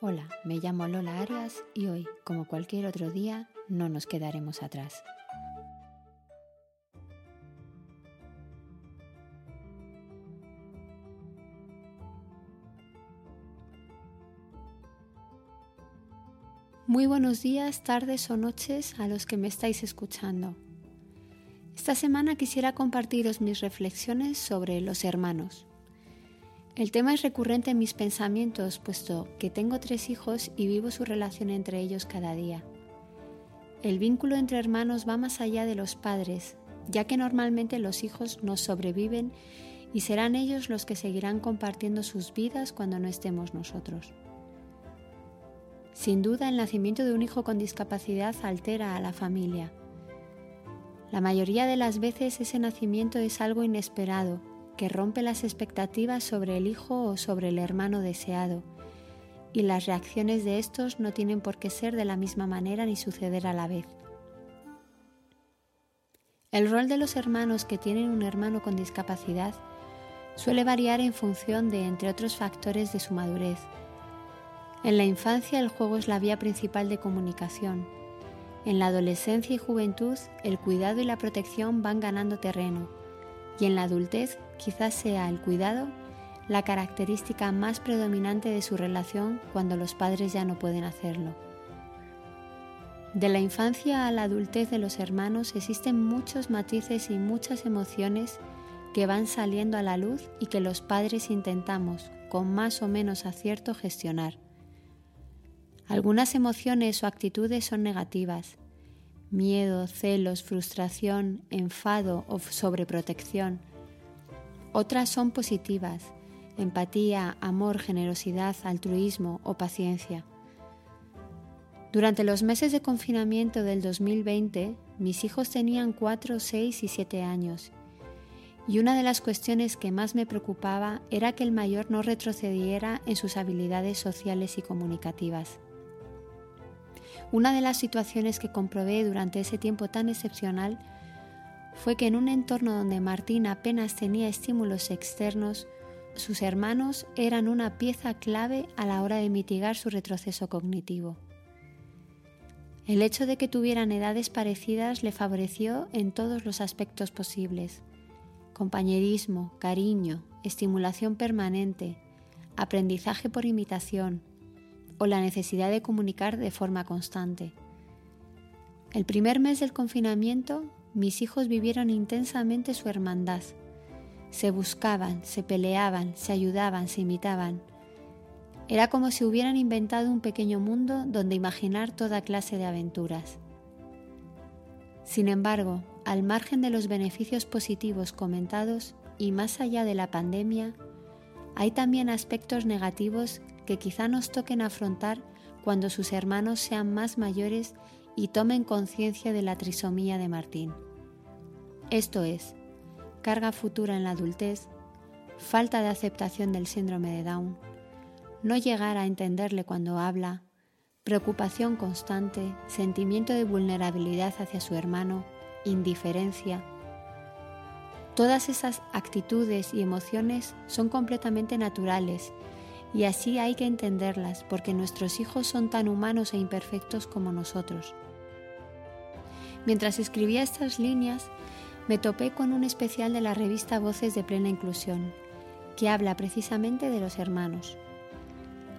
Hola, me llamo Lola Arias y hoy, como cualquier otro día, no nos quedaremos atrás. Muy buenos días, tardes o noches a los que me estáis escuchando. Esta semana quisiera compartiros mis reflexiones sobre los hermanos. El tema es recurrente en mis pensamientos, puesto que tengo tres hijos y vivo su relación entre ellos cada día. El vínculo entre hermanos va más allá de los padres, ya que normalmente los hijos nos sobreviven y serán ellos los que seguirán compartiendo sus vidas cuando no estemos nosotros. Sin duda, el nacimiento de un hijo con discapacidad altera a la familia. La mayoría de las veces ese nacimiento es algo inesperado que rompe las expectativas sobre el hijo o sobre el hermano deseado, y las reacciones de estos no tienen por qué ser de la misma manera ni suceder a la vez. El rol de los hermanos que tienen un hermano con discapacidad suele variar en función de, entre otros factores, de su madurez. En la infancia el juego es la vía principal de comunicación. En la adolescencia y juventud el cuidado y la protección van ganando terreno y en la adultez quizás sea el cuidado la característica más predominante de su relación cuando los padres ya no pueden hacerlo. De la infancia a la adultez de los hermanos existen muchos matices y muchas emociones que van saliendo a la luz y que los padres intentamos, con más o menos acierto, gestionar. Algunas emociones o actitudes son negativas, miedo, celos, frustración, enfado o sobreprotección. Otras son positivas, empatía, amor, generosidad, altruismo o paciencia. Durante los meses de confinamiento del 2020, mis hijos tenían 4, 6 y 7 años. Y una de las cuestiones que más me preocupaba era que el mayor no retrocediera en sus habilidades sociales y comunicativas. Una de las situaciones que comprobé durante ese tiempo tan excepcional fue que en un entorno donde Martín apenas tenía estímulos externos, sus hermanos eran una pieza clave a la hora de mitigar su retroceso cognitivo. El hecho de que tuvieran edades parecidas le favoreció en todos los aspectos posibles. Compañerismo, cariño, estimulación permanente, aprendizaje por imitación, o la necesidad de comunicar de forma constante. El primer mes del confinamiento, mis hijos vivieron intensamente su hermandad. Se buscaban, se peleaban, se ayudaban, se imitaban. Era como si hubieran inventado un pequeño mundo donde imaginar toda clase de aventuras. Sin embargo, al margen de los beneficios positivos comentados y más allá de la pandemia, hay también aspectos negativos que quizá nos toquen afrontar cuando sus hermanos sean más mayores y tomen conciencia de la trisomía de Martín. Esto es, carga futura en la adultez, falta de aceptación del síndrome de Down, no llegar a entenderle cuando habla, preocupación constante, sentimiento de vulnerabilidad hacia su hermano, indiferencia. Todas esas actitudes y emociones son completamente naturales y así hay que entenderlas porque nuestros hijos son tan humanos e imperfectos como nosotros. Mientras escribía estas líneas, me topé con un especial de la revista Voces de Plena Inclusión, que habla precisamente de los hermanos.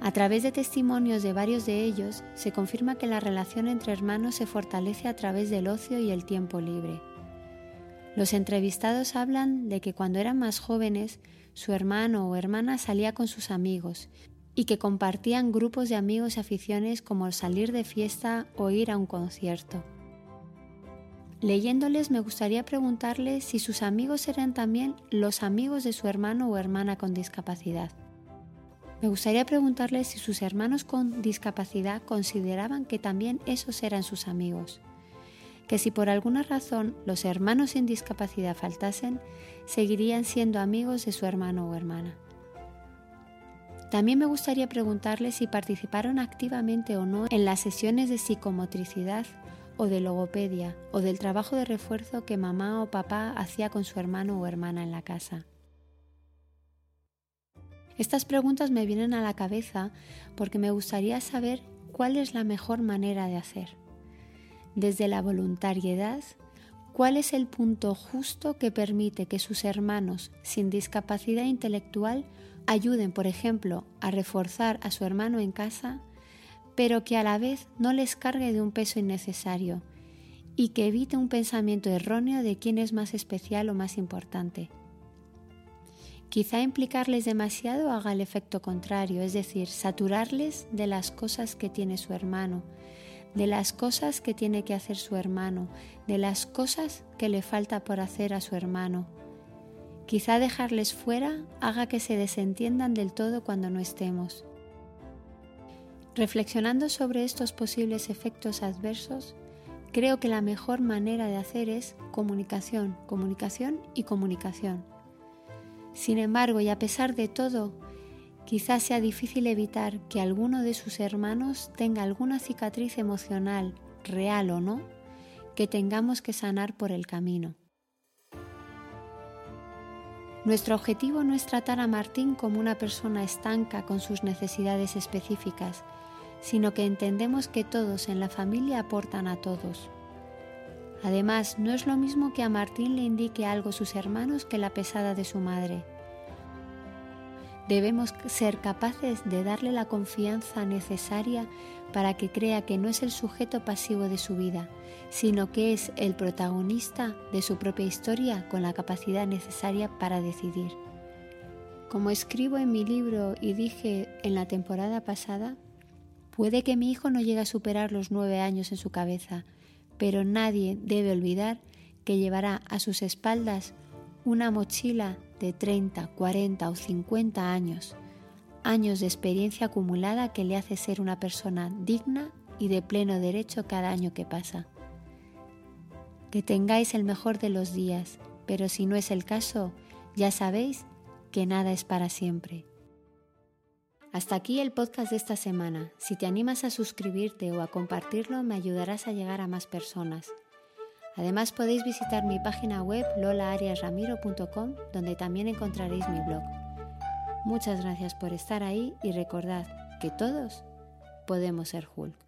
A través de testimonios de varios de ellos, se confirma que la relación entre hermanos se fortalece a través del ocio y el tiempo libre. Los entrevistados hablan de que cuando eran más jóvenes su hermano o hermana salía con sus amigos y que compartían grupos de amigos y aficiones como salir de fiesta o ir a un concierto. Leyéndoles me gustaría preguntarles si sus amigos eran también los amigos de su hermano o hermana con discapacidad. Me gustaría preguntarles si sus hermanos con discapacidad consideraban que también esos eran sus amigos, que si por alguna razón los hermanos sin discapacidad faltasen, seguirían siendo amigos de su hermano o hermana. También me gustaría preguntarles si participaron activamente o no en las sesiones de psicomotricidad o de logopedia o del trabajo de refuerzo que mamá o papá hacía con su hermano o hermana en la casa. Estas preguntas me vienen a la cabeza porque me gustaría saber cuál es la mejor manera de hacer. Desde la voluntariedad, cuál es el punto justo que permite que sus hermanos sin discapacidad intelectual ayuden, por ejemplo, a reforzar a su hermano en casa, pero que a la vez no les cargue de un peso innecesario y que evite un pensamiento erróneo de quién es más especial o más importante. Quizá implicarles demasiado haga el efecto contrario, es decir, saturarles de las cosas que tiene su hermano, de las cosas que tiene que hacer su hermano, de las cosas que le falta por hacer a su hermano. Quizá dejarles fuera haga que se desentiendan del todo cuando no estemos. Reflexionando sobre estos posibles efectos adversos, creo que la mejor manera de hacer es comunicación, comunicación y comunicación. Sin embargo, y a pesar de todo, quizás sea difícil evitar que alguno de sus hermanos tenga alguna cicatriz emocional, real o no, que tengamos que sanar por el camino. Nuestro objetivo no es tratar a Martín como una persona estanca con sus necesidades específicas, sino que entendemos que todos en la familia aportan a todos. Además, no es lo mismo que a Martín le indique algo sus hermanos que la pesada de su madre. Debemos ser capaces de darle la confianza necesaria para que crea que no es el sujeto pasivo de su vida, sino que es el protagonista de su propia historia con la capacidad necesaria para decidir. Como escribo en mi libro y dije en la temporada pasada, puede que mi hijo no llegue a superar los nueve años en su cabeza, pero nadie debe olvidar que llevará a sus espaldas una mochila de 30, 40 o 50 años, años de experiencia acumulada que le hace ser una persona digna y de pleno derecho cada año que pasa. Que tengáis el mejor de los días, pero si no es el caso, ya sabéis que nada es para siempre. Hasta aquí el podcast de esta semana. Si te animas a suscribirte o a compartirlo, me ayudarás a llegar a más personas. Además podéis visitar mi página web lolaariasramiro.com donde también encontraréis mi blog. Muchas gracias por estar ahí y recordad que todos podemos ser Hulk.